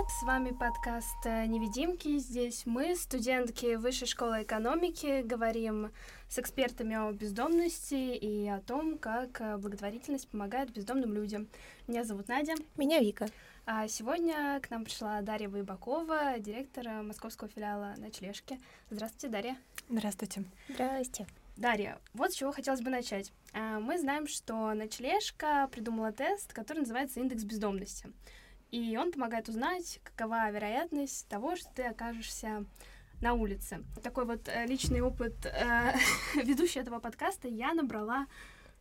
привет! С вами подкаст э, «Невидимки». Здесь мы, студентки Высшей школы экономики, говорим с экспертами о бездомности и о том, как э, благотворительность помогает бездомным людям. Меня зовут Надя. Меня Вика. А сегодня к нам пришла Дарья Выбакова, директор московского филиала «Ночлежки». Здравствуйте, Дарья. Здравствуйте. Здрасте. Дарья, вот с чего хотелось бы начать. Мы знаем, что ночлежка придумала тест, который называется индекс бездомности. И он помогает узнать, какова вероятность того, что ты окажешься на улице. Такой вот э, личный опыт э, ведущей этого подкаста я набрала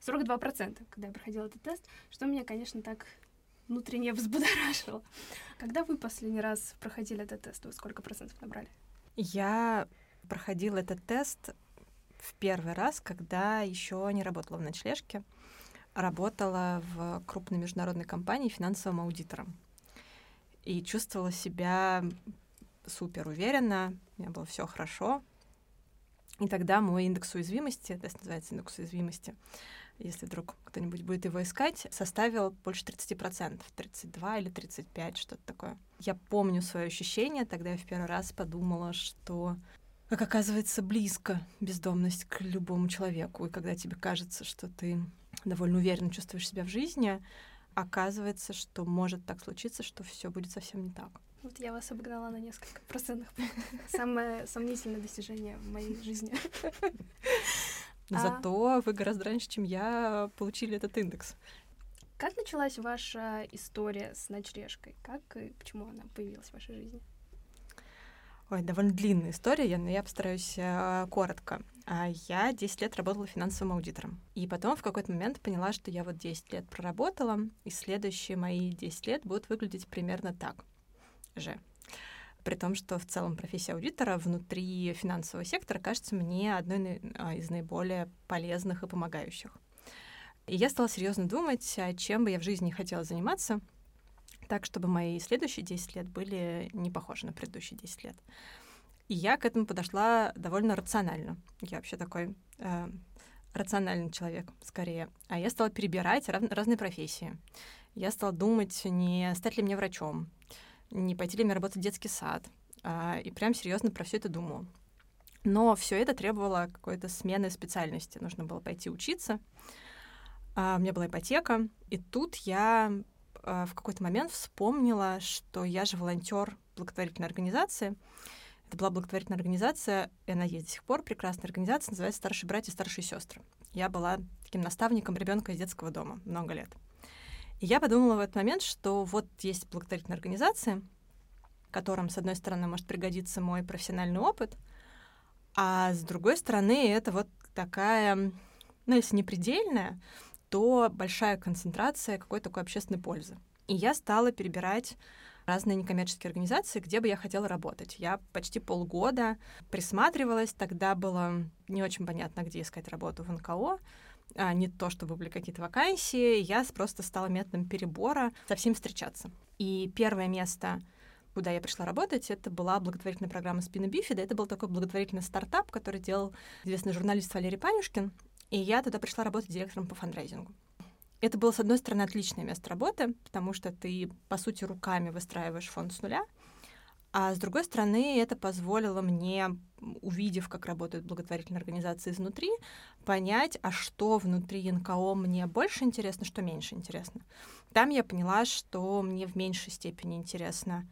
42%, когда я проходила этот тест, что меня, конечно, так внутренне взбудоражило. Когда вы последний раз проходили этот тест, вы сколько процентов набрали? Я проходила этот тест в первый раз, когда еще не работала в ночлежке, работала в крупной международной компании финансовым аудитором. И чувствовала себя супер уверенно, у меня было все хорошо. И тогда мой индекс уязвимости, тест называется индекс уязвимости, если вдруг кто-нибудь будет его искать, составил больше 30%, 32 или 35, что-то такое. Я помню свое ощущение, тогда я в первый раз подумала, что как оказывается близко бездомность к любому человеку. И когда тебе кажется, что ты довольно уверенно чувствуешь себя в жизни, оказывается, что может так случиться, что все будет совсем не так. Вот я вас обогнала на несколько процентных Самое сомнительное достижение в моей жизни. Зато вы гораздо раньше, чем я, получили этот индекс. Как началась ваша история с ночлежкой? Как и почему она появилась в вашей жизни? Ой, довольно длинная история, но я постараюсь э, коротко. А я 10 лет работала финансовым аудитором. И потом в какой-то момент поняла, что я вот 10 лет проработала, и следующие мои 10 лет будут выглядеть примерно так же. При том, что в целом профессия аудитора внутри финансового сектора кажется мне одной а, из наиболее полезных и помогающих. И я стала серьезно думать, а чем бы я в жизни хотела заниматься — так, чтобы мои следующие 10 лет были не похожи на предыдущие 10 лет. И я к этому подошла довольно рационально. Я вообще такой э, рациональный человек, скорее. А я стала перебирать рав- разные профессии. Я стала думать, не стать ли мне врачом, не пойти ли мне работать в детский сад. Э, и прям серьезно про все это думала. Но все это требовало какой-то смены специальности. Нужно было пойти учиться. А, у меня была ипотека. И тут я а, в какой-то момент вспомнила, что я же волонтер благотворительной организации. Это была благотворительная организация, и она есть до сих пор, прекрасная организация, называется «Старшие братья старшие сестры». Я была таким наставником ребенка из детского дома много лет. И я подумала в этот момент, что вот есть благотворительная организация, которым, с одной стороны, может пригодиться мой профессиональный опыт, а с другой стороны, это вот такая, ну, если не предельная, то большая концентрация какой-то такой общественной пользы. И я стала перебирать разные некоммерческие организации, где бы я хотела работать. Я почти полгода присматривалась, тогда было не очень понятно, где искать работу в НКО, а не то, чтобы были какие-то вакансии, я просто стала методом перебора со всем встречаться. И первое место, куда я пришла работать, это была благотворительная программа Спина Бифида. Это был такой благотворительный стартап, который делал известный журналист Валерий Панюшкин. И я туда пришла работать директором по фандрайзингу. Это было, с одной стороны, отличное место работы, потому что ты, по сути, руками выстраиваешь фонд с нуля, а с другой стороны, это позволило мне, увидев, как работают благотворительные организации изнутри, понять, а что внутри НКО мне больше интересно, что меньше интересно. Там я поняла, что мне в меньшей степени интересно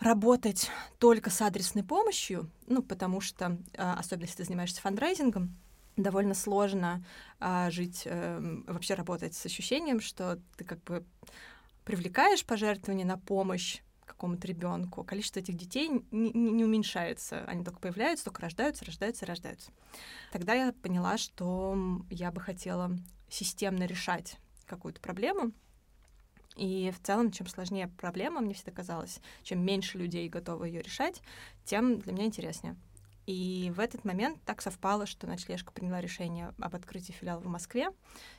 работать только с адресной помощью, ну, потому что, а, особенно если ты занимаешься фандрайзингом, довольно сложно а, жить, а, вообще работать с ощущением, что ты как бы привлекаешь пожертвования на помощь какому-то ребенку, количество этих детей не, не уменьшается, они только появляются, только рождаются, рождаются, рождаются. Тогда я поняла, что я бы хотела системно решать какую-то проблему, и в целом, чем сложнее проблема, мне всегда казалось, чем меньше людей готовы ее решать, тем для меня интереснее. И в этот момент так совпало, что ночлежка приняла решение об открытии филиала в Москве.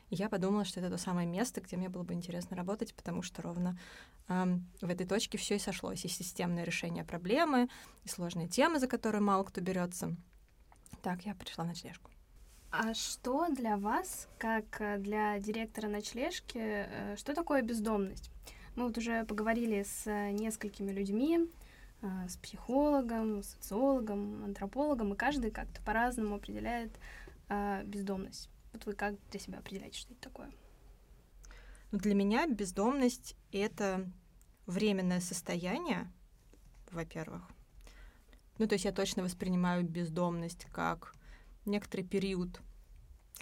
И я подумала, что это то самое место, где мне было бы интересно работать, потому что ровно эм, в этой точке все и сошлось. И системное решение проблемы, и сложные темы, за которые мало кто берется. Так, я пришла в ночлежку. А что для вас, как э, для директора ночлежки, э, что такое бездомность? Мы вот уже поговорили с несколькими людьми, с психологом, социологом, антропологом, и каждый как-то по-разному определяет а, бездомность. Вот вы как для себя определяете, что это такое? Ну, для меня бездомность — это временное состояние, во-первых. Ну, то есть я точно воспринимаю бездомность как некоторый период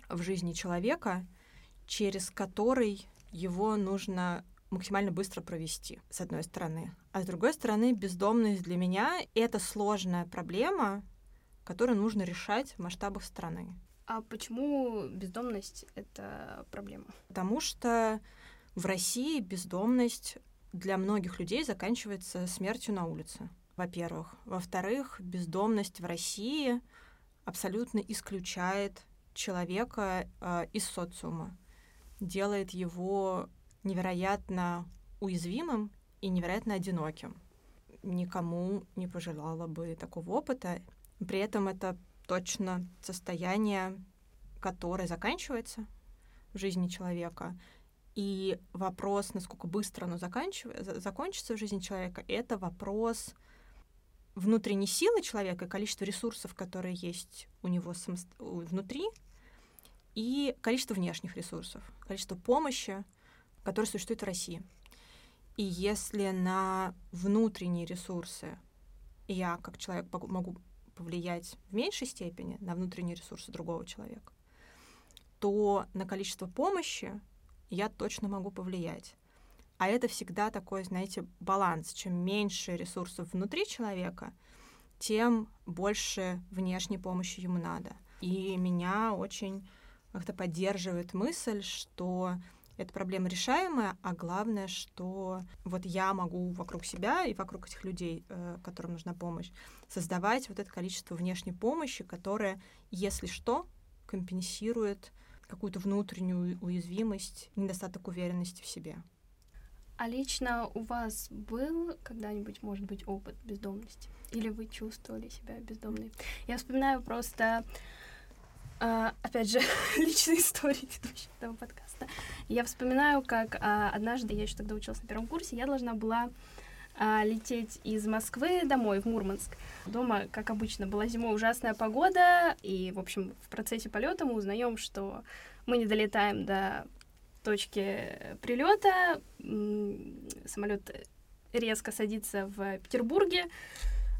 в жизни человека, через который его нужно максимально быстро провести, с одной стороны. А с другой стороны, бездомность для меня — это сложная проблема, которую нужно решать в масштабах страны. А почему бездомность — это проблема? Потому что в России бездомность для многих людей заканчивается смертью на улице, во-первых. Во-вторых, бездомность в России абсолютно исключает человека э, из социума, делает его невероятно уязвимым и невероятно одиноким. Никому не пожелала бы такого опыта. При этом это точно состояние, которое заканчивается в жизни человека. И вопрос, насколько быстро оно заканчивается, закончится в жизни человека, это вопрос внутренней силы человека и количества ресурсов, которые есть у него внутри, и количество внешних ресурсов, количество помощи, которая существует в России. И если на внутренние ресурсы я, как человек, могу повлиять в меньшей степени на внутренние ресурсы другого человека, то на количество помощи я точно могу повлиять. А это всегда такой, знаете, баланс. Чем меньше ресурсов внутри человека, тем больше внешней помощи ему надо. И меня очень как-то поддерживает мысль, что эта проблема решаемая, а главное, что вот я могу вокруг себя и вокруг этих людей, э, которым нужна помощь, создавать вот это количество внешней помощи, которая, если что, компенсирует какую-то внутреннюю уязвимость, недостаток уверенности в себе. А лично у вас был когда-нибудь, может быть, опыт бездомности? Или вы чувствовали себя бездомной? Я вспоминаю просто а, опять же, личные истории ведущей этого подкаста. Я вспоминаю, как а, однажды, я еще тогда училась на первом курсе, я должна была а, лететь из Москвы домой, в Мурманск. Дома, как обычно, была зимой ужасная погода, и, в общем, в процессе полета мы узнаем, что мы не долетаем до точки прилета, самолет резко садится в Петербурге,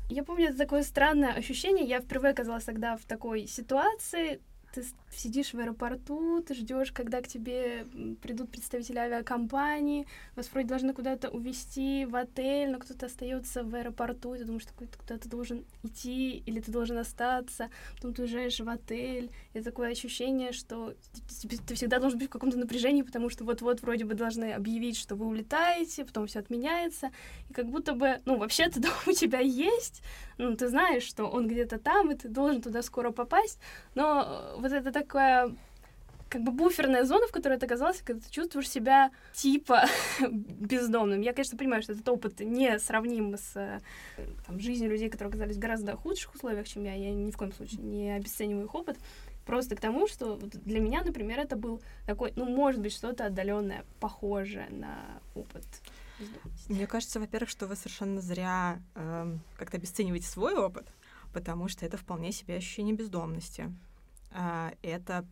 я помню, это такое странное ощущение. Я впервые оказалась тогда в такой ситуации ты сидишь в аэропорту, ты ждешь, когда к тебе придут представители авиакомпании, вас вроде должны куда-то увезти в отель, но кто-то остается в аэропорту, и ты думаешь, что куда ты должен идти, или ты должен остаться, потом ты уезжаешь в отель, и такое ощущение, что ты, ты всегда должен быть в каком-то напряжении, потому что вот-вот вроде бы должны объявить, что вы улетаете, потом все отменяется, и как будто бы, ну, вообще-то дом у тебя есть, ну, ты знаешь, что он где-то там, и ты должен туда скоро попасть, но вот это такое как бы буферная зона, в которой ты оказался, когда ты чувствуешь себя типа бездомным. Я, конечно, понимаю, что этот опыт не сравним с там, жизнью людей, которые оказались в гораздо худших условиях, чем я. Я ни в коем случае не обесцениваю их опыт. Просто к тому, что для меня, например, это был такой, ну, может быть, что-то отдаленное, похожее на опыт Мне кажется, во-первых, что вы совершенно зря э, как-то обесцениваете свой опыт, потому что это вполне себе ощущение бездомности. А, это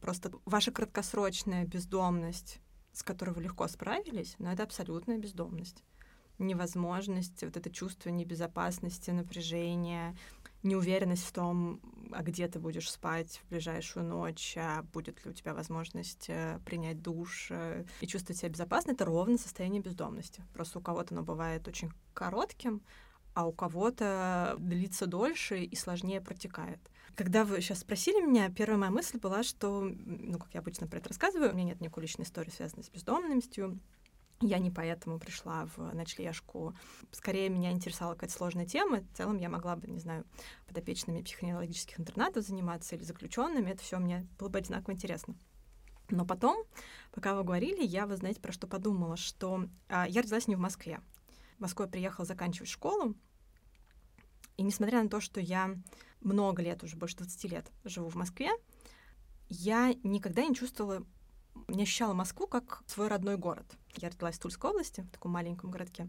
просто ваша краткосрочная бездомность, с которой вы легко справились, но это абсолютная бездомность. Невозможность, вот это чувство небезопасности, напряжения, неуверенность в том, а где ты будешь спать в ближайшую ночь, а будет ли у тебя возможность э, принять душ э, и чувствовать себя безопасно, это ровно состояние бездомности. Просто у кого-то оно бывает очень коротким, а у кого-то длится дольше и сложнее протекает. Когда вы сейчас спросили меня, первая моя мысль была, что, ну, как я обычно про это рассказываю, у меня нет никакой личной истории, связанной с бездомностью. Я не поэтому пришла в ночлежку. Скорее, меня интересовала какая-то сложная тема. В целом, я могла бы, не знаю, подопечными психоневрологических интернатов заниматься или заключенными. Это все мне было бы одинаково интересно. Но потом, пока вы говорили, я, вы знаете, про что подумала, что а, я родилась не в Москве. В Москву я приехала заканчивать школу, и несмотря на то, что я много лет, уже больше 20 лет живу в Москве, я никогда не чувствовала не ощущала Москву как свой родной город. Я родилась в Тульской области, в таком маленьком городке.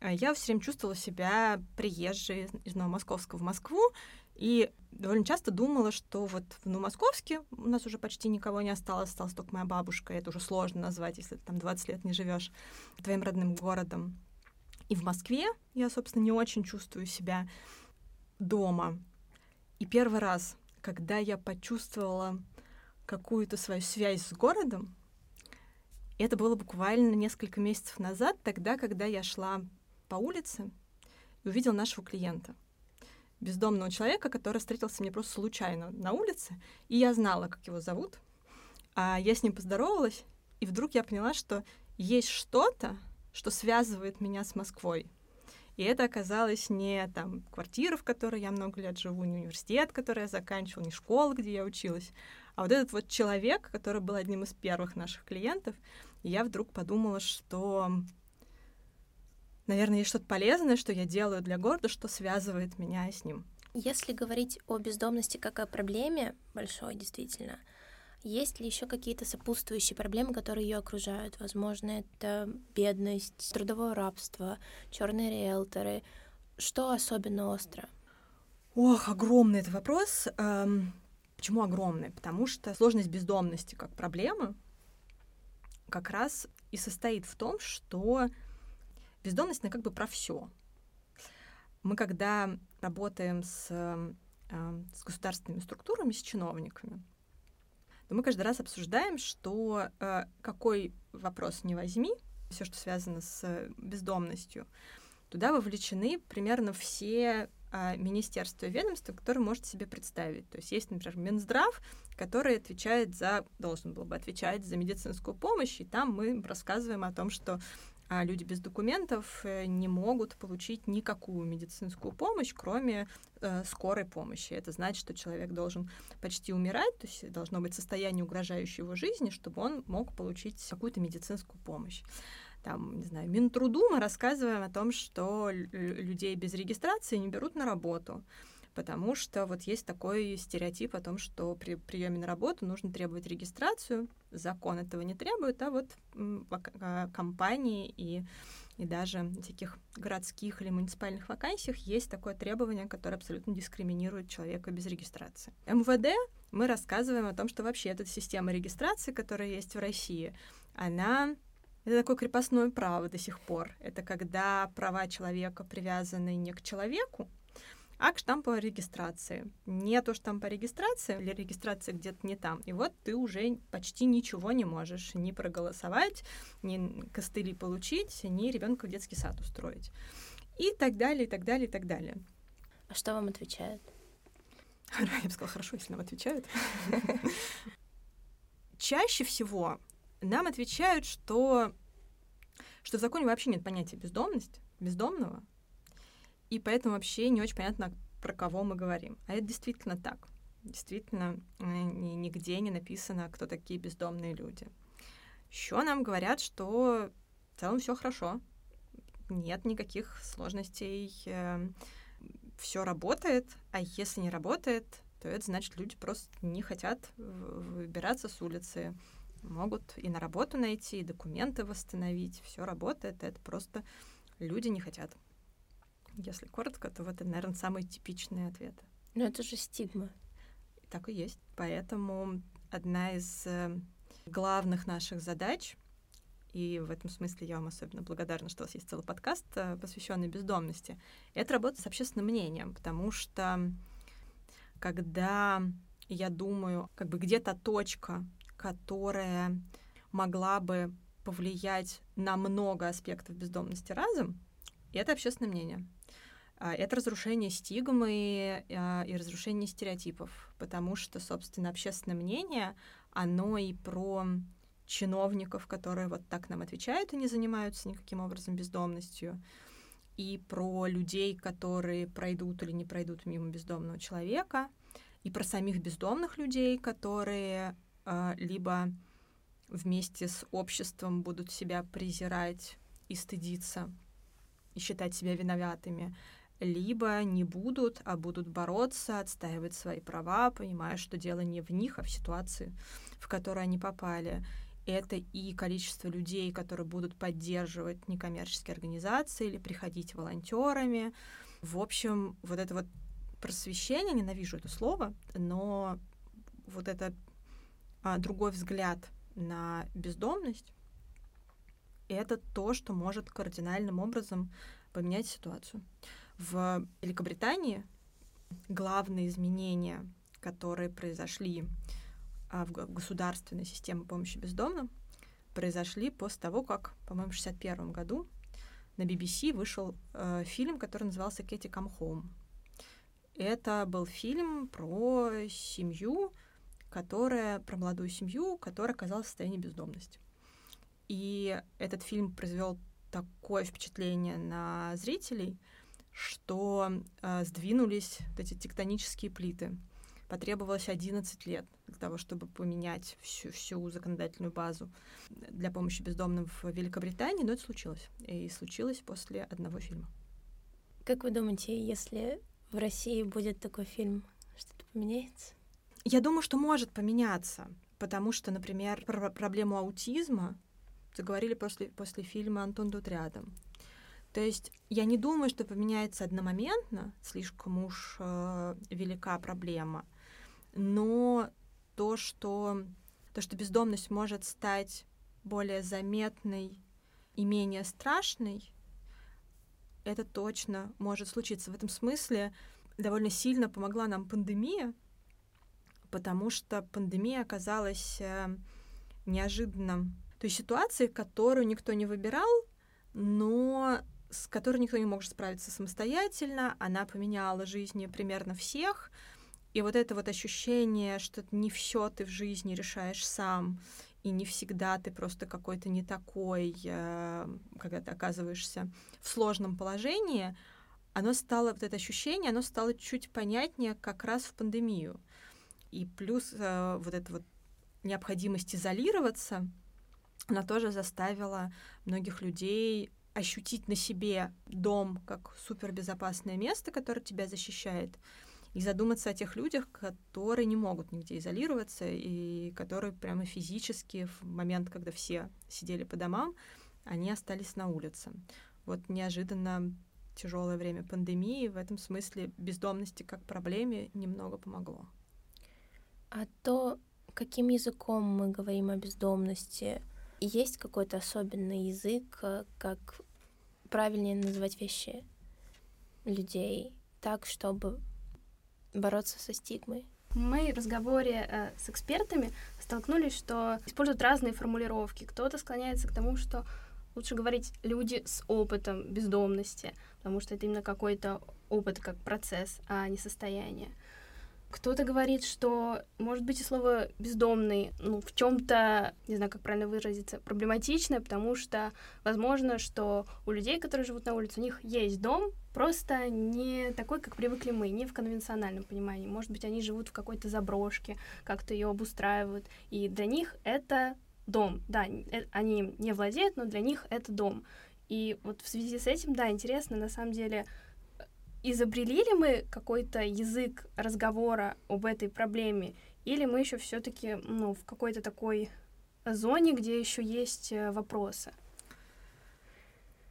А я все время чувствовала себя приезжей из Новомосковска в Москву, и довольно часто думала, что вот в Новомосковске у нас уже почти никого не осталось, осталась только моя бабушка, это уже сложно назвать, если ты там 20 лет не живешь твоим родным городом. И в Москве я, собственно, не очень чувствую себя дома. И первый раз, когда я почувствовала какую-то свою связь с городом, это было буквально несколько месяцев назад, тогда, когда я шла по улице и увидела нашего клиента бездомного человека, который встретился мне просто случайно на улице, и я знала, как его зовут. А я с ним поздоровалась, и вдруг я поняла, что есть что-то, что связывает меня с Москвой. И это оказалось не там квартира, в которой я много лет живу, не университет, который я заканчивала, не школа, где я училась, а вот этот вот человек, который был одним из первых наших клиентов, и я вдруг подумала, что, наверное, есть что-то полезное, что я делаю для города, что связывает меня с ним. Если говорить о бездомности как о проблеме большой, действительно, есть ли еще какие-то сопутствующие проблемы, которые ее окружают? Возможно, это бедность, трудовое рабство, черные риэлторы. Что особенно остро? Ох, огромный это вопрос. Эм, почему огромный? Потому что сложность бездомности как проблемы как раз и состоит в том, что бездомность, она как бы про все. Мы когда работаем с, э, с государственными структурами, с чиновниками, то мы каждый раз обсуждаем, что э, какой вопрос не возьми, все, что связано с бездомностью, туда вовлечены примерно все а, министерства и ведомства, которые можете себе представить. То есть есть, например, Минздрав, который отвечает за, должен был бы отвечать за медицинскую помощь, и там мы рассказываем о том, что а люди без документов э, не могут получить никакую медицинскую помощь, кроме э, скорой помощи. Это значит, что человек должен почти умирать, то есть должно быть состояние, угрожающее его жизни, чтобы он мог получить какую-то медицинскую помощь там, не знаю, Минтруду мы рассказываем о том, что людей без регистрации не берут на работу потому что вот есть такой стереотип о том, что при приеме на работу нужно требовать регистрацию. Закон этого не требует, а вот а, компании и, и даже таких городских или муниципальных вакансиях есть такое требование, которое абсолютно дискриминирует человека без регистрации. МВД мы рассказываем о том, что вообще эта система регистрации, которая есть в России, она это такое крепостное право до сих пор. Это когда права человека привязаны не к человеку, а к штампу регистрации. Нету штампа регистрации или регистрация где-то не там. И вот ты уже почти ничего не можешь ни проголосовать, ни костыли получить, ни ребенка в детский сад устроить. И так далее, и так далее, и так далее. А что вам отвечают? Я бы сказала, хорошо, если нам отвечают. Чаще всего нам отвечают, что, что в законе вообще нет понятия бездомность, бездомного, и поэтому вообще не очень понятно, про кого мы говорим. А это действительно так. Действительно, э, нигде не написано, кто такие бездомные люди. Еще нам говорят, что в целом все хорошо, нет никаких сложностей, э, все работает, а если не работает, то это значит, люди просто не хотят выбираться с улицы, могут и на работу найти, и документы восстановить, все работает, это просто люди не хотят. Если коротко, то вот это, наверное, самый типичный ответ. Но это же стигма. Так и есть. Поэтому одна из э, главных наших задач, и в этом смысле я вам особенно благодарна, что у вас есть целый подкаст, э, посвященный бездомности, это работа с общественным мнением, потому что когда я думаю, как бы где-то точка, которая могла бы повлиять на много аспектов бездомности разом, это общественное мнение. А, это разрушение стигмы а, и разрушение стереотипов, потому что, собственно, общественное мнение, оно и про чиновников, которые вот так нам отвечают и не занимаются никаким образом бездомностью, и про людей, которые пройдут или не пройдут мимо бездомного человека, и про самих бездомных людей, которые э, либо вместе с обществом будут себя презирать и стыдиться и считать себя виноватыми, либо не будут, а будут бороться, отстаивать свои права, понимая, что дело не в них, а в ситуации, в которую они попали. это и количество людей, которые будут поддерживать некоммерческие организации или приходить волонтерами. В общем, вот это вот просвещение, ненавижу это слово, но вот это а, другой взгляд на бездомность, это то, что может кардинальным образом поменять ситуацию. В Великобритании главные изменения, которые произошли а, в государственной системе помощи бездомным, произошли после того, как, по-моему, в 1961 году на BBC вышел э, фильм, который назывался «Кэти Home». Это был фильм про семью, которая, про молодую семью, которая оказалась в состоянии бездомности. И этот фильм произвел такое впечатление на зрителей, что э, сдвинулись вот эти тектонические плиты. Потребовалось 11 лет для того, чтобы поменять всю, всю законодательную базу для помощи бездомным в Великобритании, но это случилось. И случилось после одного фильма. Как вы думаете, если в России будет такой фильм, что-то поменяется? Я думаю, что может поменяться, потому что, например, про проблему аутизма заговорили после, после фильма «Антон тут рядом». То есть я не думаю, что поменяется одномоментно, слишком уж э, велика проблема, но то, что, то, что бездомность может стать более заметной и менее страшной, это точно может случиться. В этом смысле довольно сильно помогла нам пандемия, потому что пандемия оказалась э, неожиданным той ситуации, которую никто не выбирал, но с которой никто не мог справиться самостоятельно. Она поменяла жизни примерно всех. И вот это вот ощущение, что не все ты в жизни решаешь сам, и не всегда ты просто какой-то не такой, э, когда ты оказываешься в сложном положении, оно стало, вот это ощущение, оно стало чуть понятнее как раз в пандемию. И плюс э, вот эта вот необходимость изолироваться, она тоже заставила многих людей ощутить на себе дом как супербезопасное место, которое тебя защищает, и задуматься о тех людях, которые не могут нигде изолироваться, и которые прямо физически в момент, когда все сидели по домам, они остались на улице. Вот неожиданно тяжелое время пандемии в этом смысле бездомности как проблеме немного помогло. А то, каким языком мы говорим о бездомности, есть какой-то особенный язык, э, как правильнее называть вещи людей так, чтобы бороться со стигмой? Мы в разговоре э, с экспертами столкнулись, что используют разные формулировки. Кто-то склоняется к тому, что лучше говорить люди с опытом бездомности, потому что это именно какой-то опыт как процесс, а не состояние. Кто-то говорит, что, может быть, и слово бездомный, ну, в чем-то, не знаю, как правильно выразиться, проблематичное, потому что, возможно, что у людей, которые живут на улице, у них есть дом, просто не такой, как привыкли мы, не в конвенциональном понимании. Может быть, они живут в какой-то заброшке, как-то ее обустраивают, и для них это дом. Да, э, они не владеют, но для них это дом. И вот в связи с этим, да, интересно, на самом деле, изобрели ли мы какой-то язык разговора об этой проблеме, или мы еще все-таки ну, в какой-то такой зоне, где еще есть э, вопросы?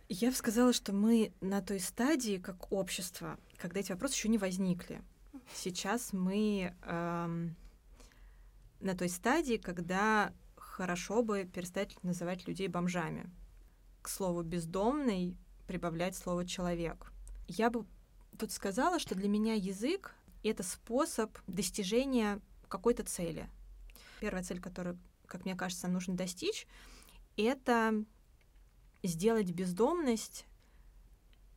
Я бы сказала, что мы на той стадии, как общество, когда эти вопросы еще не возникли. Сейчас мы эм, на той стадии, когда хорошо бы перестать называть людей бомжами. К слову «бездомный» прибавлять слово «человек». Я бы тут сказала, что для меня язык — это способ достижения какой-то цели. Первая цель, которую, как мне кажется, нужно достичь, это сделать бездомность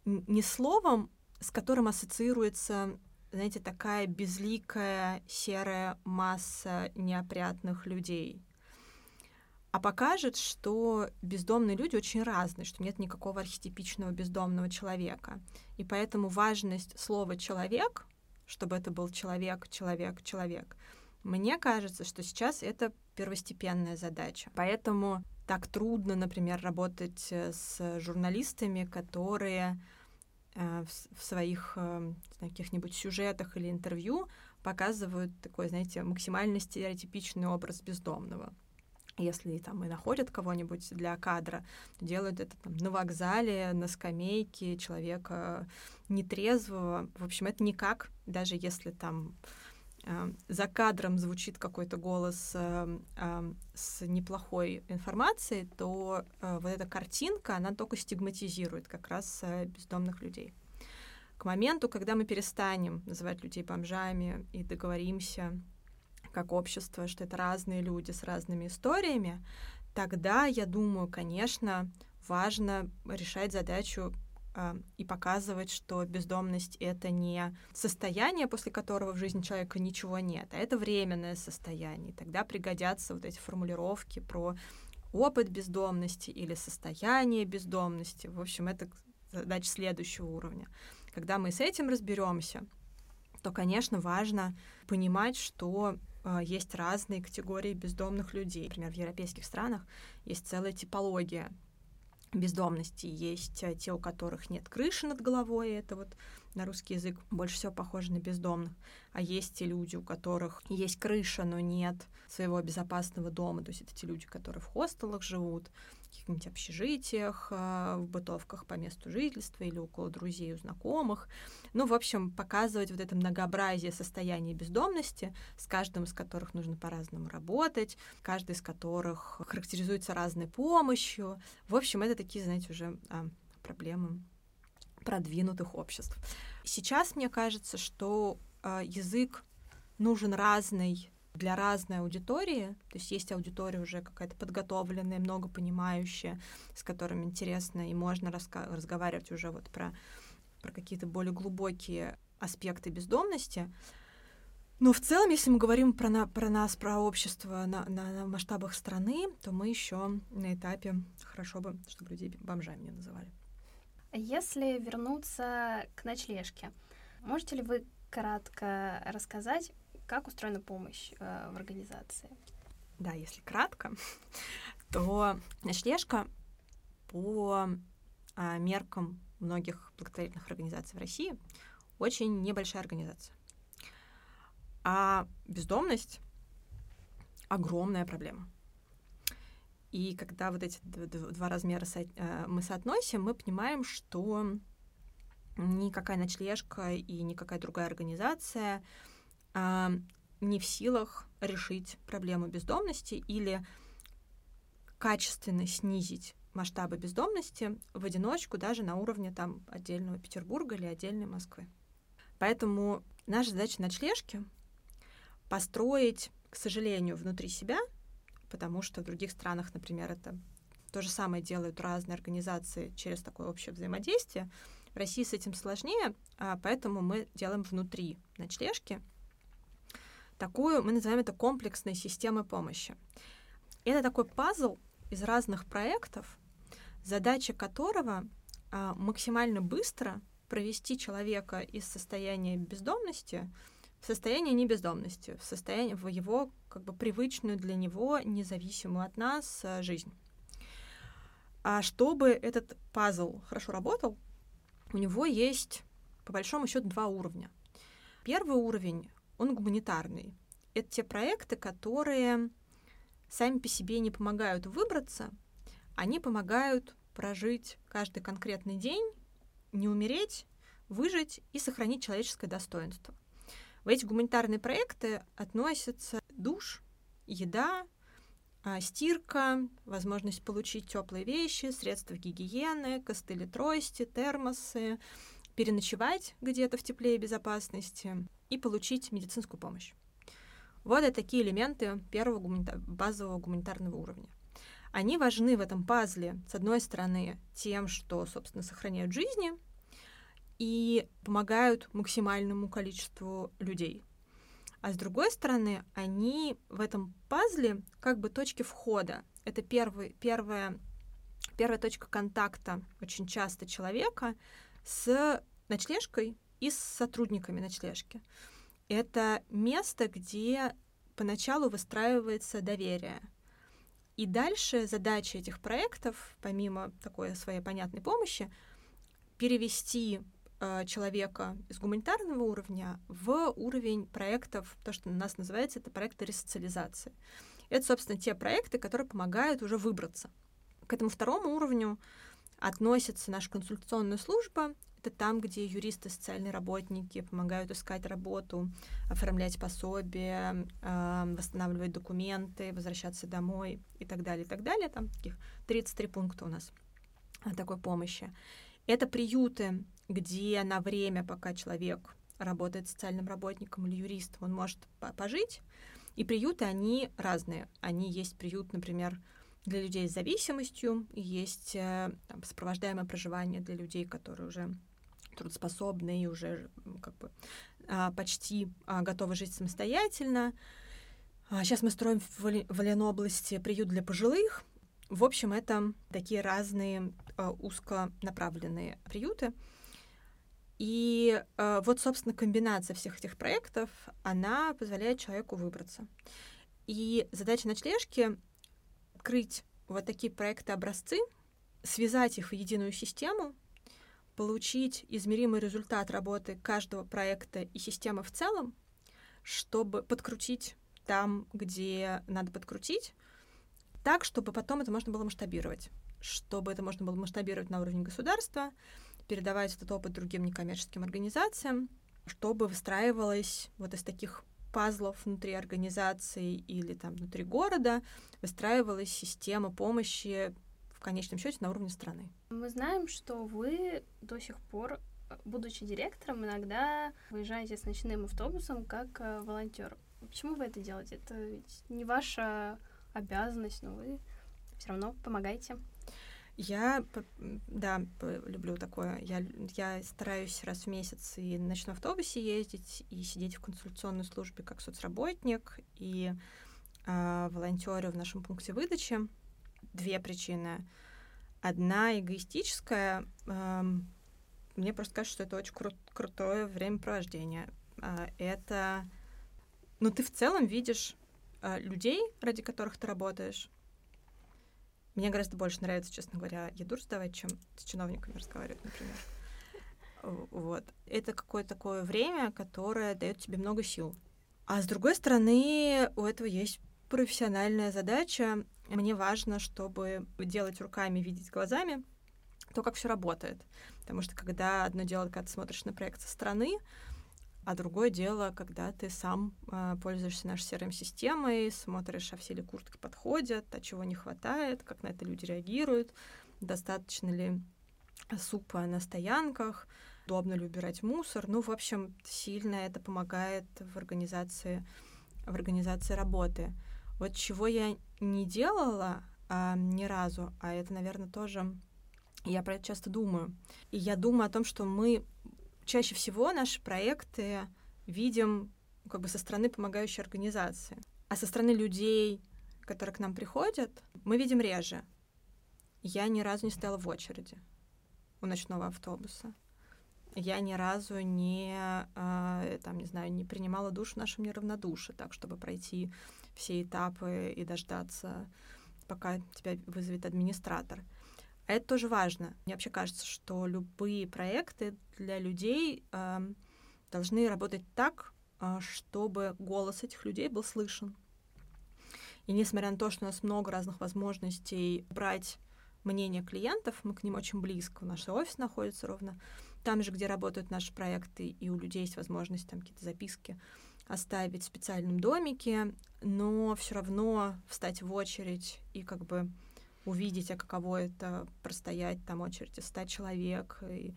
не словом, с которым ассоциируется, знаете, такая безликая серая масса неопрятных людей — а покажет, что бездомные люди очень разные, что нет никакого архетипичного бездомного человека. И поэтому важность слова «человек», чтобы это был человек, человек, человек, мне кажется, что сейчас это первостепенная задача. Поэтому так трудно, например, работать э, с журналистами, которые э, в, своих э, каких-нибудь сюжетах или интервью показывают такой, знаете, максимально стереотипичный образ бездомного если там и находят кого-нибудь для кадра, делают это там на вокзале, на скамейке человека нетрезвого. В общем, это никак, даже если там э, за кадром звучит какой-то голос э, э, с неплохой информацией, то э, вот эта картинка, она только стигматизирует как раз э, бездомных людей. К моменту, когда мы перестанем называть людей бомжами и договоримся как общество, что это разные люди с разными историями, тогда, я думаю, конечно, важно решать задачу э, и показывать, что бездомность это не состояние, после которого в жизни человека ничего нет, а это временное состояние. И тогда пригодятся вот эти формулировки про опыт бездомности или состояние бездомности. В общем, это задача следующего уровня. Когда мы с этим разберемся, то, конечно, важно понимать, что есть разные категории бездомных людей. Например, в европейских странах есть целая типология бездомности. Есть э, те, у которых нет крыши над головой, это вот на русский язык больше всего похоже на бездомных. А есть те люди, у которых есть крыша, но нет своего безопасного дома. То есть это те люди, которые в хостелах живут, каких-нибудь общежитиях, а, в бытовках по месту жительства или около друзей у знакомых. Ну, в общем, показывать вот это многообразие состояния бездомности, с каждым из которых нужно по-разному работать, каждый из которых характеризуется разной помощью. В общем, это такие, знаете, уже а, проблемы продвинутых обществ. Сейчас мне кажется, что а, язык нужен разный для разной аудитории. То есть есть аудитория уже какая-то подготовленная, много понимающая, с которыми интересно, и можно разговаривать уже вот про, про какие-то более глубокие аспекты бездомности. Но в целом, если мы говорим про, на, про нас, про общество на, на, на масштабах страны, то мы еще на этапе хорошо бы, чтобы людей бомжами не называли. Если вернуться к ночлежке, можете ли вы кратко рассказать, как устроена помощь э, в организации? Да, если кратко, то ночлежка по э, меркам многих благотворительных организаций в России очень небольшая организация. А бездомность — огромная проблема. И когда вот эти два размера э, мы соотносим, мы понимаем, что никакая ночлежка и никакая другая организация а, не в силах решить проблему бездомности или качественно снизить масштабы бездомности в одиночку даже на уровне там отдельного Петербурга или отдельной Москвы. Поэтому наша задача ночлежки — построить, к сожалению, внутри себя, потому что в других странах, например, это то же самое делают разные организации через такое общее взаимодействие. В России с этим сложнее, а поэтому мы делаем внутри ночлежки — такую, мы называем это комплексной системой помощи. Это такой пазл из разных проектов, задача которого а, максимально быстро провести человека из состояния бездомности в состояние небездомности, в состояние в его как бы привычную для него независимую от нас а, жизнь. А чтобы этот пазл хорошо работал, у него есть по большому счету два уровня. Первый уровень он гуманитарный. Это те проекты, которые сами по себе не помогают выбраться, они помогают прожить каждый конкретный день, не умереть, выжить и сохранить человеческое достоинство. В эти гуманитарные проекты относятся душ, еда, а, стирка, возможность получить теплые вещи, средства гигиены, костыли трости, термосы, переночевать где-то в тепле и безопасности и получить медицинскую помощь. Вот это такие элементы первого гуманита- базового гуманитарного уровня. Они важны в этом пазле, с одной стороны, тем, что, собственно, сохраняют жизни и помогают максимальному количеству людей. А с другой стороны, они в этом пазле как бы точки входа. Это первый, первая, первая точка контакта очень часто человека с ночлежкой и с сотрудниками ночлежки. Это место, где поначалу выстраивается доверие. И дальше задача этих проектов, помимо такой своей понятной помощи, перевести человека из гуманитарного уровня в уровень проектов, то, что у нас называется, это проекты ресоциализации. Это, собственно, те проекты, которые помогают уже выбраться. К этому второму уровню относится наша консультационная служба. Это там, где юристы, социальные работники помогают искать работу, оформлять пособия, э, восстанавливать документы, возвращаться домой и так далее, и так далее. Там таких 33 пункта у нас такой помощи. Это приюты, где на время, пока человек работает социальным работником или юристом, он может пожить. И приюты, они разные. Они есть приют, например, для людей с зависимостью, есть э, там, сопровождаемое проживание для людей, которые уже трудоспособны и уже как бы а, почти а, готовы жить самостоятельно. Сейчас мы строим в Ленобласти приют для пожилых. В общем, это такие разные а, узконаправленные приюты. И э, вот, собственно, комбинация всех этих проектов, она позволяет человеку выбраться. И задача ночлежки — открыть вот такие проекты-образцы, связать их в единую систему, получить измеримый результат работы каждого проекта и системы в целом, чтобы подкрутить там, где надо подкрутить, так, чтобы потом это можно было масштабировать, чтобы это можно было масштабировать на уровне государства, передавать этот опыт другим некоммерческим организациям, чтобы выстраивалась вот из таких пазлов внутри организации или там внутри города выстраивалась система помощи в конечном счете на уровне страны. Мы знаем, что вы до сих пор, будучи директором, иногда выезжаете с ночным автобусом как э, волонтер. Почему вы это делаете? Это ведь не ваша обязанность, но вы все равно помогаете. Я, да, люблю такое. Я, я стараюсь раз в месяц и на ночном автобусе ездить, и сидеть в консультационной службе как соцработник, и э, волонтерю в нашем пункте выдачи. Две причины. Одна эгоистическая. Э, мне просто кажется, что это очень кру- крутое времяпровождение. Э, это... Ну, ты в целом видишь э, людей, ради которых ты работаешь, мне гораздо больше нравится, честно говоря, еду раздавать, чем с чиновниками разговаривать, например. Вот. Это какое-то такое время, которое дает тебе много сил. А с другой стороны, у этого есть профессиональная задача. Мне важно, чтобы делать руками, видеть глазами то, как все работает. Потому что когда одно дело, когда ты смотришь на проект со стороны, а другое дело, когда ты сам э, пользуешься нашей CRM-системой, смотришь, а все ли куртки подходят, а чего не хватает, как на это люди реагируют, достаточно ли супа на стоянках, удобно ли убирать мусор. Ну, в общем, сильно это помогает в организации, в организации работы. Вот чего я не делала а, ни разу, а это, наверное, тоже я про это часто думаю. И я думаю о том, что мы чаще всего наши проекты видим как бы со стороны помогающей организации. А со стороны людей, которые к нам приходят, мы видим реже. Я ни разу не стояла в очереди у ночного автобуса. Я ни разу не, э, там, не знаю, не принимала душ в нашем неравнодуше, так, чтобы пройти все этапы и дождаться, пока тебя вызовет администратор. А это тоже важно. Мне вообще кажется, что любые проекты для людей э, должны работать так, э, чтобы голос этих людей был слышен. И несмотря на то, что у нас много разных возможностей брать мнение клиентов, мы к ним очень близко. Наш офис находится ровно там же, где работают наши проекты, и у людей есть возможность там какие-то записки оставить в специальном домике, но все равно встать в очередь и как бы увидеть, а каково это простоять там очереди 100 человек, и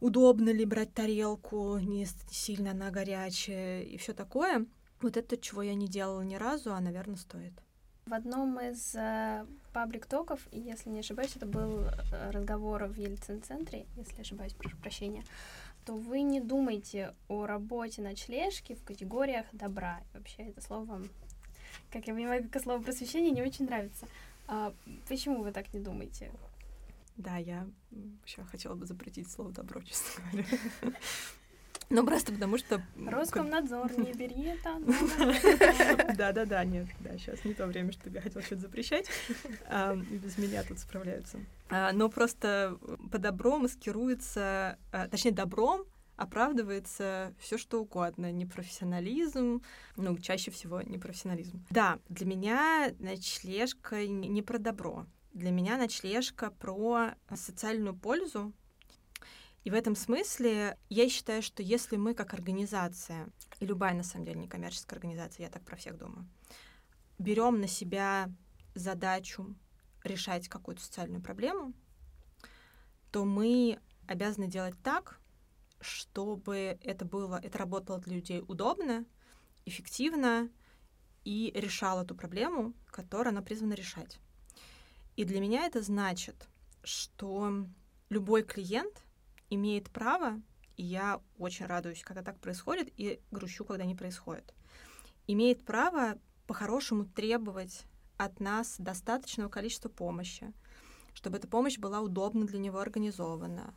удобно ли брать тарелку, не сильно она горячая, и все такое. Вот это чего я не делала ни разу, а, наверное, стоит. В одном из э, паблик-токов, если не ошибаюсь, это был э, разговор в Ельцин-центре, если ошибаюсь, прошу прощения, то вы не думаете о работе ночлежки в категориях добра. Вообще это слово, как я понимаю, как слово просвещение не очень нравится. А почему вы так не думаете? Да, я еще хотела бы запретить слово добро, честно говоря. Ну, просто потому что... Роскомнадзор, не бери это. Да-да-да, нет, да, сейчас не то время, чтобы я хотела что-то запрещать. Без меня тут справляются. А, но просто по добром маскируется... А, точнее, добром оправдывается все что угодно. Непрофессионализм, ну, чаще всего непрофессионализм. Да, для меня ночлежка не про добро. Для меня ночлежка про социальную пользу. И в этом смысле я считаю, что если мы как организация, и любая на самом деле некоммерческая организация, я так про всех думаю, берем на себя задачу решать какую-то социальную проблему, то мы обязаны делать так, чтобы это было, это работало для людей удобно, эффективно и решало ту проблему, которую она призвана решать. И для меня это значит, что любой клиент имеет право, и я очень радуюсь, когда так происходит, и грущу, когда не происходит, имеет право по-хорошему требовать от нас достаточного количества помощи, чтобы эта помощь была удобно для него организована,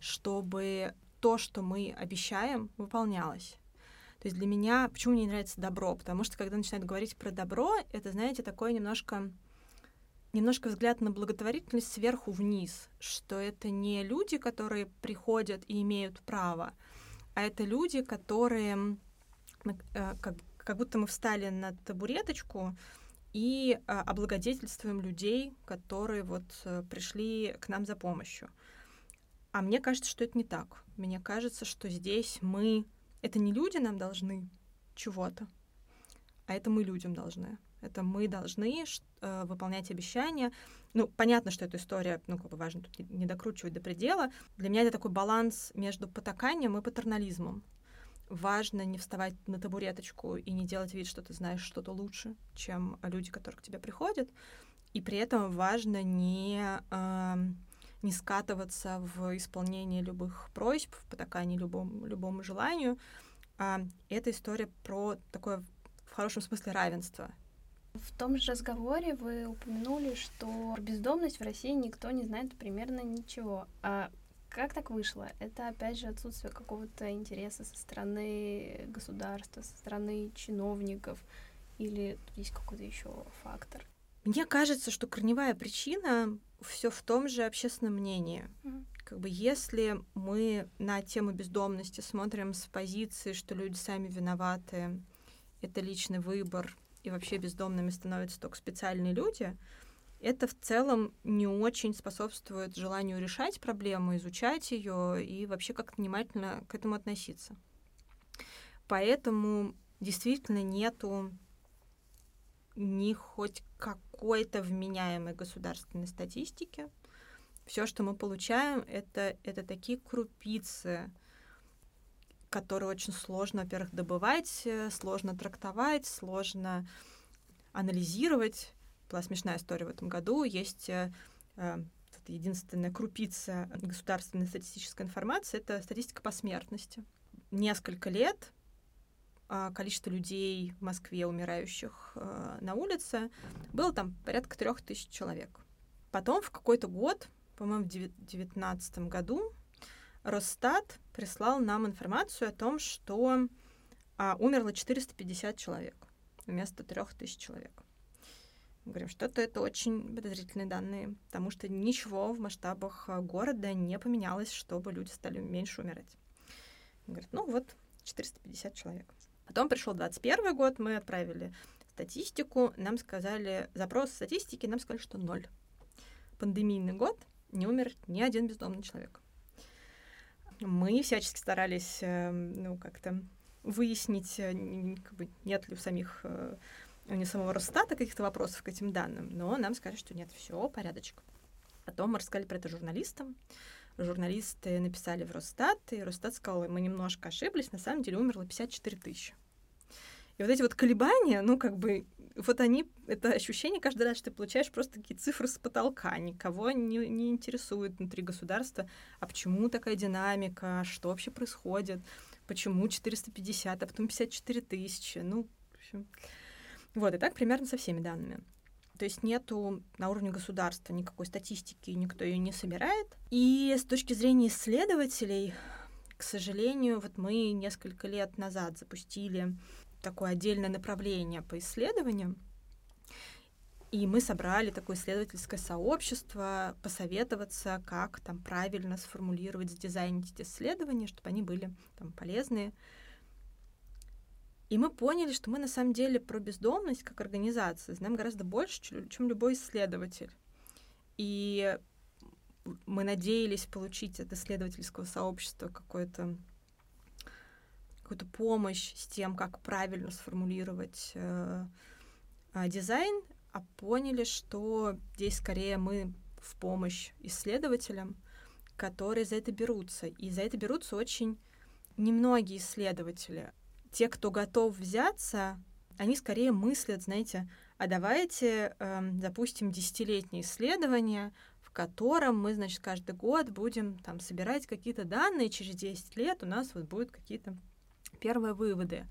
чтобы то, что мы обещаем, выполнялось. То есть для меня, почему мне не нравится добро? Потому что когда начинают говорить про добро, это, знаете, такое немножко немножко взгляд на благотворительность сверху вниз, что это не люди, которые приходят и имеют право, а это люди, которые э, как, как будто мы встали на табуреточку и а, облагодетельствуем людей, которые вот э, пришли к нам за помощью. А мне кажется, что это не так. Мне кажется, что здесь мы... Это не люди нам должны чего-то, а это мы людям должны. Это мы должны э, выполнять обещания. Ну, понятно, что эта история, ну, как бы важно тут не, докручивать до предела. Для меня это такой баланс между потаканием и патернализмом. Важно не вставать на табуреточку и не делать вид, что ты знаешь что-то лучше, чем люди, которые к тебе приходят. И при этом важно не, э, не скатываться в исполнение любых просьб, в потакание любому, любому желанию. А, эта история про такое в хорошем смысле равенство в том же разговоре вы упомянули, что бездомность в России никто не знает примерно ничего. А как так вышло? Это, опять же, отсутствие какого-то интереса со стороны государства, со стороны чиновников, или есть какой-то еще фактор? Мне кажется, что корневая причина все в том же общественном мнении. Как бы если мы на тему бездомности смотрим с позиции, что люди сами виноваты, это личный выбор, и вообще бездомными становятся только специальные люди, это в целом не очень способствует желанию решать проблему, изучать ее и вообще как-то внимательно к этому относиться. Поэтому действительно нету ни хоть какой-то вменяемой государственной статистики. Все, что мы получаем, это, это такие крупицы которые очень сложно, во-первых, добывать, э, сложно трактовать, сложно анализировать. Была смешная история в этом году. Есть э, э единственная крупица государственной статистической информации — это статистика по смертности. Несколько лет количество людей в Москве, умирающих э, на улице, было там порядка трех тысяч человек. Потом в какой-то год, по-моему, в 2019 году, Росстат прислал нам информацию о том, что а, умерло 450 человек вместо 3000 человек. Мы говорим, что-то это очень подозрительные данные, потому что ничего в масштабах а, города не поменялось, чтобы люди стали меньше умирать. Он говорит, ну вот, 450 человек. Потом пришел 21 год, мы отправили статистику, нам сказали, запрос статистики, нам сказали, что ноль. Пандемийный год, не умер ни один бездомный человек мы всячески старались, э, ну, как-то выяснить, э, нет ли у самих э, не самого Росстата каких-то вопросов к этим данным, но нам сказали, что нет, все, порядочек. Потом мы рассказали про это журналистам. Журналисты написали в Росстат, и Росстат сказал, мы немножко ошиблись, на самом деле умерло 54 тысячи. И вот эти вот колебания, ну, как бы, вот они, это ощущение каждый раз, что ты получаешь просто такие цифры с потолка, никого не, не интересует внутри государства, а почему такая динамика, что вообще происходит, почему 450, а потом 54 тысячи, ну, в общем. Вот, и так примерно со всеми данными. То есть нету на уровне государства никакой статистики, никто ее не собирает. И с точки зрения исследователей, к сожалению, вот мы несколько лет назад запустили такое отдельное направление по исследованиям. И мы собрали такое исследовательское сообщество, посоветоваться, как там правильно сформулировать, задизайнить эти исследования, чтобы они были там полезные. И мы поняли, что мы на самом деле про бездомность как организация знаем гораздо больше, чем любой исследователь. И мы надеялись получить от исследовательского сообщества какое-то какую-то помощь с тем, как правильно сформулировать э, э, дизайн, а поняли, что здесь скорее мы в помощь исследователям, которые за это берутся. И за это берутся очень немногие исследователи. Те, кто готов взяться, они скорее мыслят, знаете, а давайте э, запустим десятилетнее исследование, в котором мы, значит, каждый год будем там собирать какие-то данные, через 10 лет у нас вот будут какие-то первые выводы.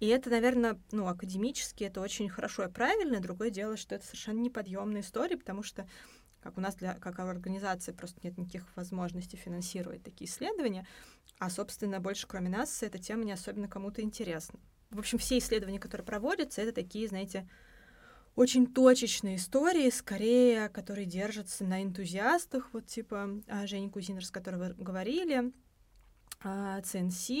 И это, наверное, ну, академически это очень хорошо и правильно. Другое дело, что это совершенно неподъемная история, потому что как у нас, для, как организации, просто нет никаких возможностей финансировать такие исследования, а, собственно, больше кроме нас эта тема не особенно кому-то интересна. В общем, все исследования, которые проводятся, это такие, знаете, очень точечные истории, скорее, которые держатся на энтузиастах, вот типа а, Жени Кузинер, с которой вы говорили, А,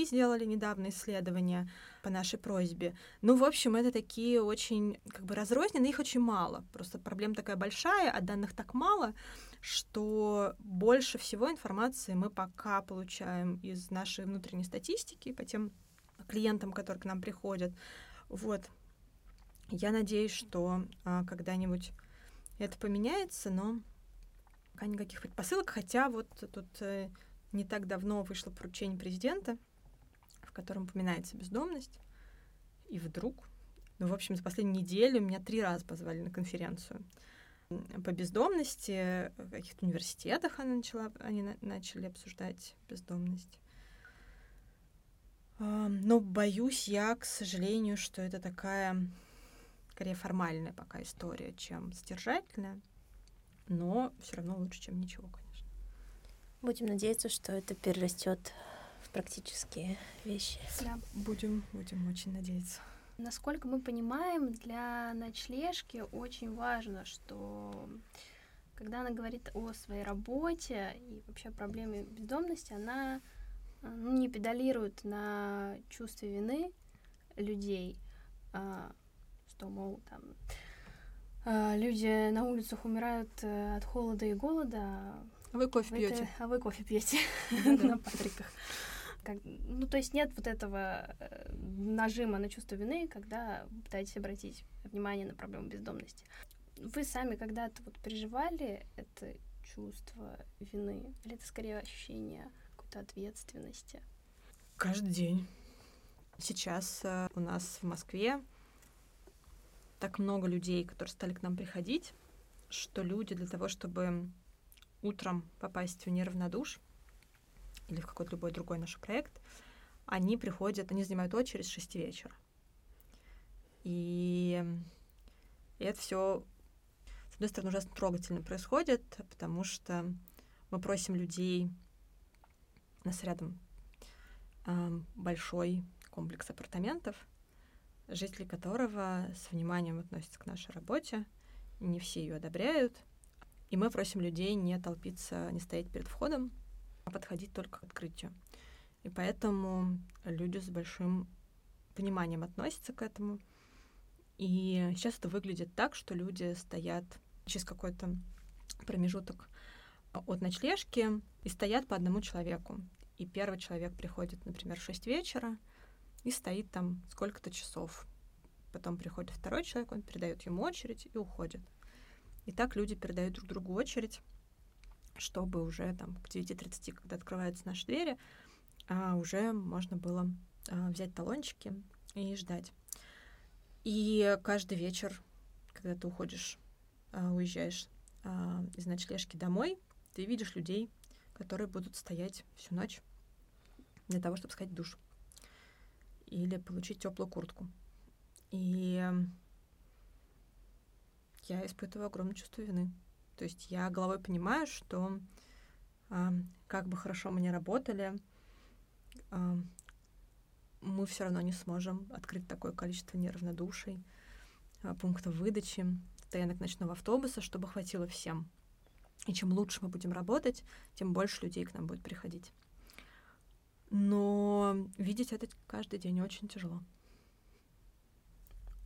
сделали недавно исследование по нашей просьбе. Ну, в общем, это такие очень как бы разрозненные, их очень мало. Просто проблема такая большая, а данных так мало, что больше всего информации мы пока получаем из нашей внутренней статистики по тем клиентам, которые к нам приходят. Вот. Я надеюсь, что а, когда-нибудь это поменяется, но пока никаких предпосылок, хотя вот тут э, не так давно вышло поручение президента, в котором упоминается бездомность. И вдруг, ну, в общем, за последнюю неделю меня три раза позвали на конференцию по бездомности. В каких-то университетах она начала, они на, начали обсуждать бездомность. Но боюсь я, к сожалению, что это такая, скорее, формальная пока история, чем содержательная. Но все равно лучше, чем ничего, конечно. Будем надеяться, что это перерастет в практические вещи. Да. Будем, будем очень надеяться. Насколько мы понимаем, для ночлежки очень важно, что когда она говорит о своей работе и вообще проблеме бездомности, она ну, не педалирует на чувстве вины людей, а, что, мол, там а, люди на улицах умирают э, от холода и голода, а вы кофе пьете? А вы кофе пьете на Патриках. Как, ну, то есть нет вот этого э, нажима на чувство вины, когда вы пытаетесь обратить внимание на проблему бездомности. Вы сами когда-то вот переживали это чувство вины? Или это скорее ощущение какой-то ответственности? Каждый день. Сейчас э, у нас в Москве так много людей, которые стали к нам приходить, что люди для того, чтобы утром попасть в неравнодуш или в какой-то любой другой наш проект, они приходят, они занимают очередь с 6 вечера. И, и это все, с одной стороны, ужасно трогательно происходит, потому что мы просим людей, у нас рядом э, большой комплекс апартаментов, жители которого с вниманием относятся к нашей работе, не все ее одобряют — и мы просим людей не толпиться, не стоять перед входом, а подходить только к открытию. И поэтому люди с большим пониманием относятся к этому. И сейчас это выглядит так, что люди стоят через какой-то промежуток от ночлежки и стоят по одному человеку. И первый человек приходит, например, в 6 вечера и стоит там сколько-то часов. Потом приходит второй человек, он передает ему очередь и уходит. И так люди передают друг другу очередь, чтобы уже там к 9.30, когда открываются наши двери, а, уже можно было а, взять талончики и ждать. И каждый вечер, когда ты уходишь, а, уезжаешь из ночлежки домой, ты видишь людей, которые будут стоять всю ночь для того, чтобы сходить в душ или получить теплую куртку. И я испытываю огромное чувство вины. То есть я головой понимаю, что э, как бы хорошо мы ни работали, э, мы все равно не сможем открыть такое количество неравнодуший, э, пунктов выдачи, стоянок ночного автобуса, чтобы хватило всем. И чем лучше мы будем работать, тем больше людей к нам будет приходить. Но видеть это каждый день очень тяжело.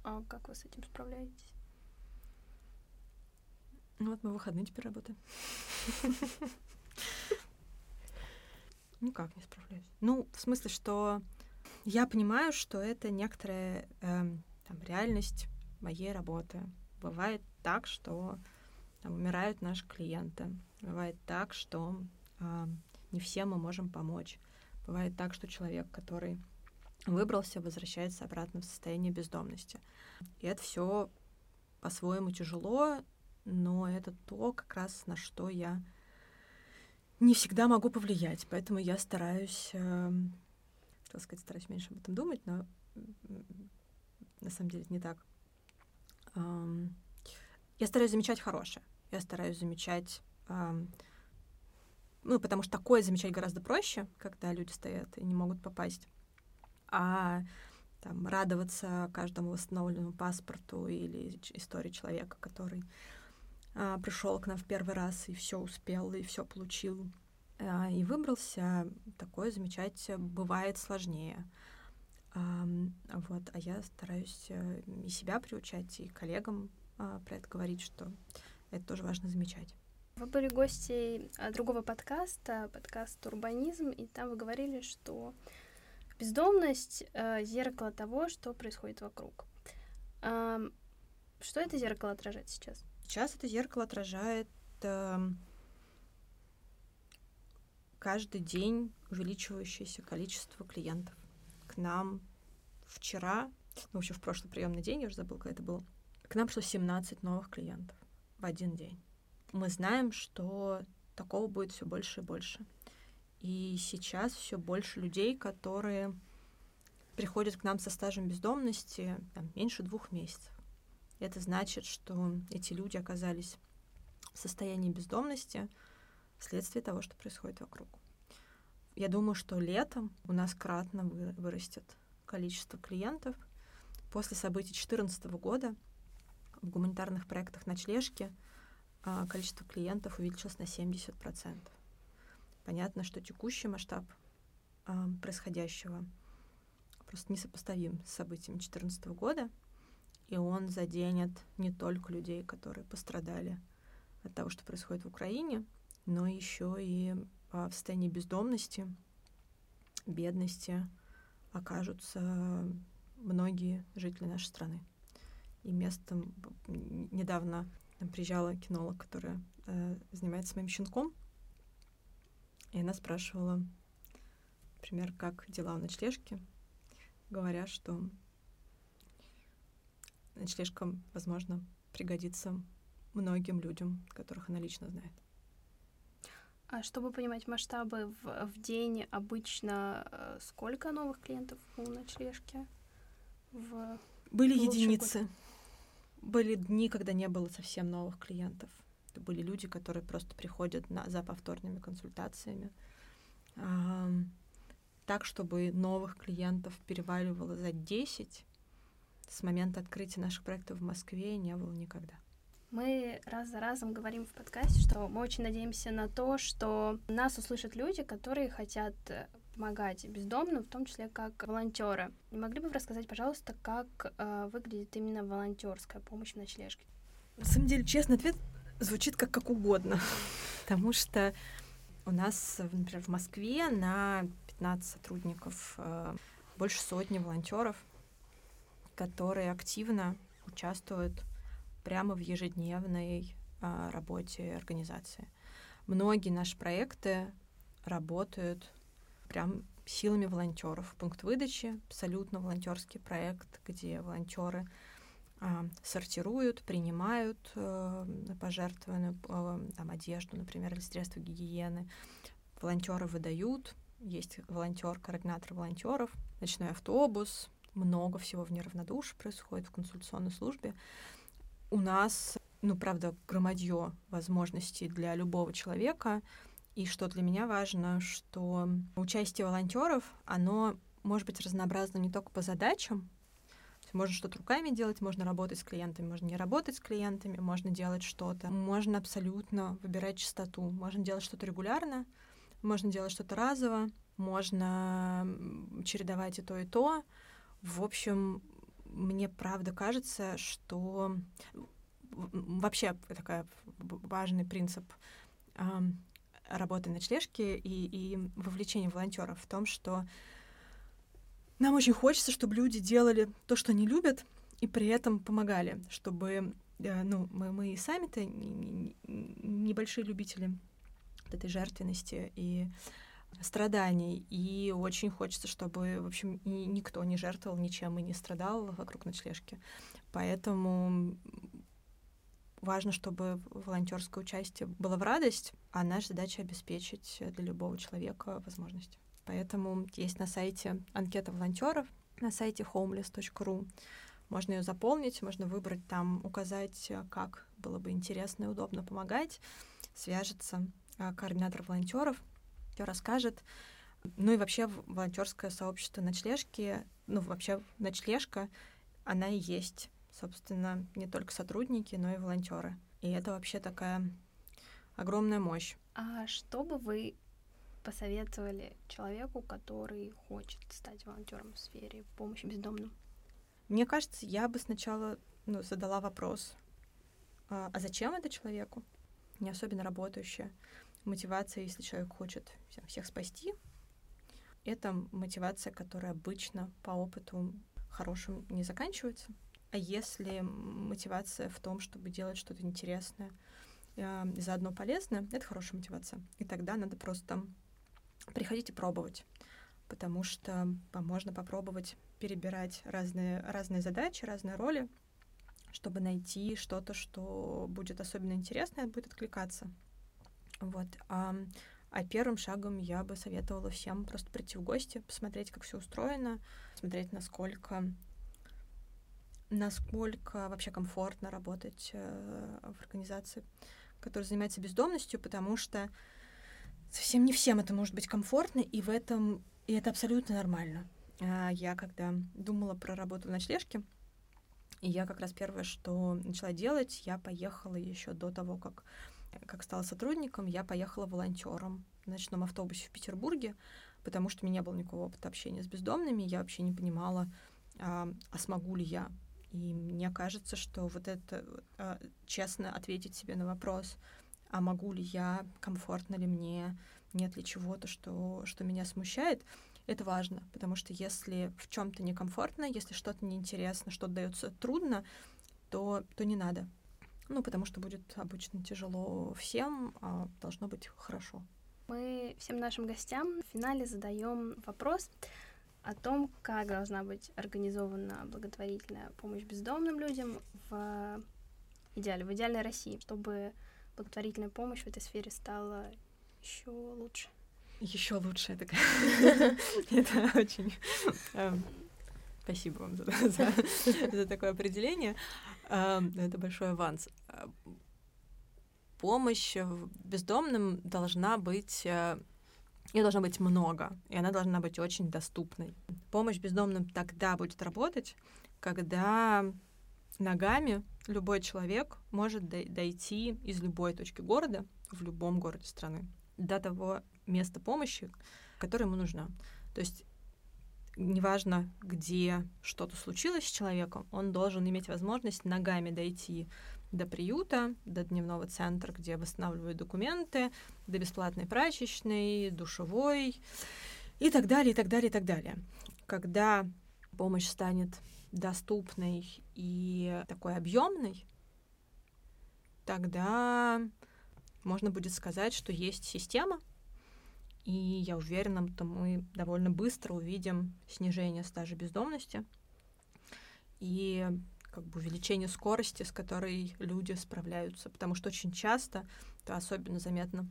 А как вы с этим справляетесь? Ну вот мы выходные теперь работаем. Никак не справляюсь. Ну, в смысле, что я понимаю, что это некоторая э, там, реальность моей работы. Бывает так, что там, умирают наши клиенты. Бывает так, что э, не всем мы можем помочь. Бывает так, что человек, который выбрался, возвращается обратно в состояние бездомности. И это все по-своему тяжело, но это то, как раз на что я не всегда могу повлиять. Поэтому я стараюсь, э, так сказать, стараюсь меньше об этом думать, но на самом деле это не так. Эм, я стараюсь замечать хорошее. Я стараюсь замечать эм, ну, потому что такое замечать гораздо проще, когда люди стоят и не могут попасть. А там, радоваться каждому восстановленному паспорту или истории человека, который а, пришел к нам в первый раз и все успел, и все получил, а, и выбрался, такое замечать бывает сложнее. Вот, а я стараюсь э, и себя приучать, и коллегам а, про это говорить, что это тоже важно замечать. Вы были гостей другого подкаста, подкаст «Урбанизм», и там вы говорили, что бездомность э, — зеркало того, что происходит вокруг. Что это зеркало отражает сейчас? Сейчас это зеркало отражает э, каждый день увеличивающееся количество клиентов. К нам вчера, ну, вообще в прошлый приемный день, я уже забыла, когда это было, к нам пришло 17 новых клиентов в один день мы знаем, что такого будет все больше и больше. И сейчас все больше людей, которые приходят к нам со стажем бездомности там, меньше двух месяцев. Это значит, что эти люди оказались в состоянии бездомности вследствие того, что происходит вокруг. Я думаю, что летом у нас кратно вырастет количество клиентов. После событий 2014 года в гуманитарных проектах ночлежки — а, количество клиентов увеличилось на 70%. Понятно, что текущий масштаб а, происходящего просто несопоставим с событиями 2014 года, и он заденет не только людей, которые пострадали от того, что происходит в Украине, но еще и а, в состоянии бездомности, бедности окажутся многие жители нашей страны. И местом недавно приезжала кинолог, которая э, занимается моим щенком, и она спрашивала, например, как дела у ночлежки, говоря, что ночлежка, возможно, пригодится многим людям, которых она лично знает. А чтобы понимать масштабы, в, в день обычно э, сколько новых клиентов у ночлежки? В Были единицы. Год? Были дни, когда не было совсем новых клиентов. Это были люди, которые просто приходят на, за повторными консультациями. А, так, чтобы новых клиентов переваливало за 10, с момента открытия наших проектов в Москве не было никогда. Мы раз за разом говорим в подкасте, что мы очень надеемся на то, что нас услышат люди, которые хотят помогать бездомным, в том числе как волонтеры. Не могли бы вы рассказать, пожалуйста, как э, выглядит именно волонтерская помощь в ночлежке? На самом деле, честный ответ звучит как как угодно, потому что у нас, например, в Москве на 15 сотрудников э, больше сотни волонтеров, которые активно участвуют прямо в ежедневной э, работе организации. Многие наши проекты работают прям силами волонтеров. Пункт выдачи абсолютно волонтерский проект, где волонтеры а, сортируют, принимают э, пожертвованную э, там, одежду, например, или средства гигиены. Волонтеры выдают. Есть волонтер, координатор волонтеров, ночной автобус. Много всего в неравнодушии происходит в консультационной службе. У нас, ну, правда, громадье возможностей для любого человека — и что для меня важно, что участие волонтеров, оно может быть разнообразно не только по задачам, Можно что-то руками делать, можно работать с клиентами, можно не работать с клиентами, можно делать что-то. Можно абсолютно выбирать частоту. Можно делать что-то регулярно, можно делать что-то разово, можно чередовать и то, и то. В общем, мне правда кажется, что вообще такой важный принцип работы ночлежки и, и вовлечения волонтеров в том, что нам очень хочется, чтобы люди делали то, что они любят, и при этом помогали, чтобы э, ну, мы, мы сами-то небольшие любители этой жертвенности и страданий. И очень хочется, чтобы, в общем, никто не жертвовал ничем и не страдал вокруг ночлежки. Поэтому важно, чтобы волонтерское участие было в радость, а наша задача обеспечить для любого человека возможность. Поэтому есть на сайте анкета волонтеров, на сайте homeless.ru. Можно ее заполнить, можно выбрать там, указать, как было бы интересно и удобно помогать. Свяжется а, координатор волонтеров, все расскажет. Ну и вообще волонтерское сообщество ночлежки, ну вообще ночлежка, она и есть собственно, не только сотрудники, но и волонтеры. И это вообще такая огромная мощь. А что бы вы посоветовали человеку, который хочет стать волонтером в сфере помощи бездомным? Мне кажется, я бы сначала ну, задала вопрос, а, а зачем это человеку? Не особенно работающая мотивация, если человек хочет всех спасти, это мотивация, которая обычно по опыту хорошим не заканчивается. А если мотивация в том, чтобы делать что-то интересное э, и заодно полезное, это хорошая мотивация. И тогда надо просто приходить и пробовать, потому что можно попробовать перебирать разные, разные задачи, разные роли, чтобы найти что-то, что будет особенно интересное, будет откликаться. Вот. А, а первым шагом я бы советовала всем просто прийти в гости, посмотреть, как все устроено, смотреть, насколько насколько вообще комфортно работать э, в организации, которая занимается бездомностью, потому что совсем не всем это может быть комфортно, и в этом и это абсолютно нормально. А я когда думала про работу в ночлежке, и я как раз первое, что начала делать, я поехала еще до того, как, как стала сотрудником, я поехала волонтером в ночном автобусе в Петербурге, потому что у меня не было никакого опыта общения с бездомными, я вообще не понимала, а, а смогу ли я и мне кажется, что вот это э, честно ответить себе на вопрос, а могу ли я, комфортно ли мне, нет ли чего-то, что, что меня смущает, это важно, потому что если в чем-то некомфортно, если что-то неинтересно, что-то дается трудно, то, то не надо. Ну, потому что будет обычно тяжело всем, а должно быть хорошо. Мы всем нашим гостям в финале задаем вопрос, о том, как должна быть организована благотворительная помощь бездомным людям в идеале, в идеальной России, чтобы благотворительная помощь в этой сфере стала еще лучше. Еще лучше, это, это очень... Эм, спасибо вам за, за, за такое определение. Эм, это большой аванс. Помощь бездомным должна быть э, ее должно быть много, и она должна быть очень доступной. Помощь бездомным тогда будет работать, когда ногами любой человек может дойти из любой точки города в любом городе страны до того места помощи, которое ему нужно. То есть неважно, где что-то случилось с человеком, он должен иметь возможность ногами дойти до приюта, до дневного центра, где восстанавливают документы, до бесплатной прачечной, душевой и так далее, и так далее, и так далее. Когда помощь станет доступной и такой объемной, тогда можно будет сказать, что есть система, и я уверена, что мы довольно быстро увидим снижение стажа бездомности. И как бы увеличение скорости, с которой люди справляются. Потому что очень часто, это особенно заметно,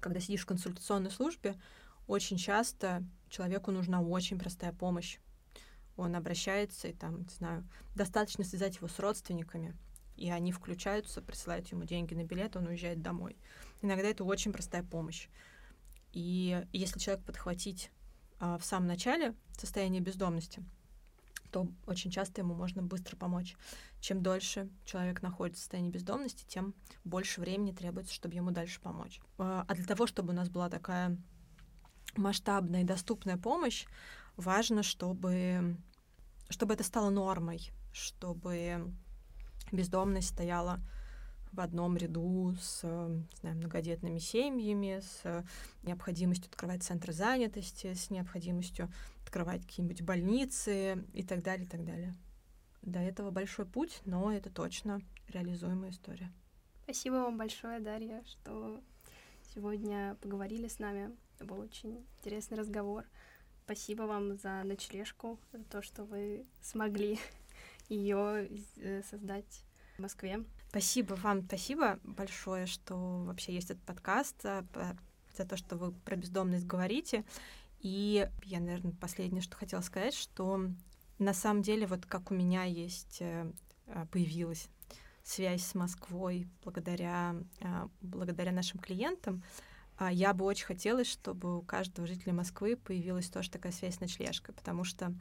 когда сидишь в консультационной службе, очень часто человеку нужна очень простая помощь. Он обращается, и там, не знаю, достаточно связать его с родственниками, и они включаются, присылают ему деньги на билет, он уезжает домой. Иногда это очень простая помощь. И если человек подхватить а, в самом начале состояние бездомности, то очень часто ему можно быстро помочь. Чем дольше человек находится в состоянии бездомности, тем больше времени требуется, чтобы ему дальше помочь. А, а для того, чтобы у нас была такая масштабная и доступная помощь, важно, чтобы, чтобы это стало нормой, чтобы бездомность стояла в одном ряду с не знаю, многодетными семьями, с необходимостью открывать центры занятости, с необходимостью открывать какие-нибудь больницы и так далее, и так далее. До этого большой путь, но это точно реализуемая история. Спасибо вам большое, Дарья, что сегодня поговорили с нами. Это был очень интересный разговор. Спасибо вам за ночлежку, за то, что вы смогли ее э, создать в Москве. Спасибо вам, спасибо большое, что вообще есть этот подкаст, э, за то, что вы про бездомность говорите. И я, наверное, последнее, что хотела сказать, что на самом деле вот как у меня есть, э, э, появилась связь с Москвой благодаря, благодаря нашим клиентам, а я бы очень хотела, чтобы у каждого жителя Москвы появилась тоже такая связь с ночлежкой, потому что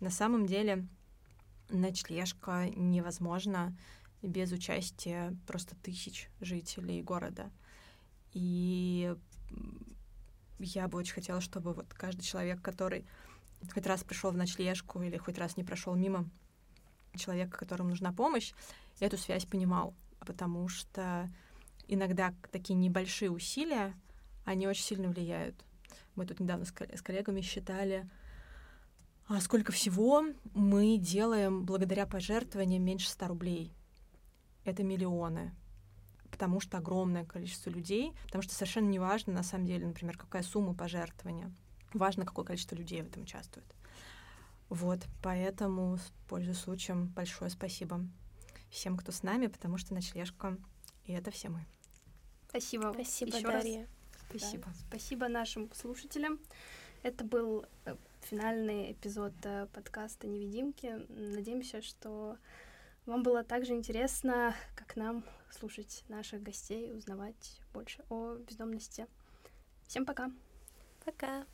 на самом деле ночлежка невозможна без участия просто тысяч жителей города. И я бы очень хотела, чтобы вот каждый человек, который хоть раз пришел в ночлежку или хоть раз не прошел мимо человека, которому нужна помощь, эту связь понимал, потому что иногда такие небольшие усилия, они очень сильно влияют. Мы тут недавно с коллегами считали, а сколько всего мы делаем благодаря пожертвованиям меньше 100 рублей это миллионы потому что огромное количество людей, потому что совершенно не важно, на самом деле, например, какая сумма пожертвования. Важно, какое количество людей в этом участвует. Вот, поэтому, пользуясь случаем, большое спасибо всем, кто с нами, потому что ночлежка — и это все мы. Спасибо. Спасибо, Еще Дарья. Раз. Спасибо. Да, спасибо нашим слушателям. Это был э, финальный эпизод э, подкаста «Невидимки». Надеемся, что вам было также интересно, как нам слушать наших гостей, узнавать больше о бездомности. Всем пока. Пока.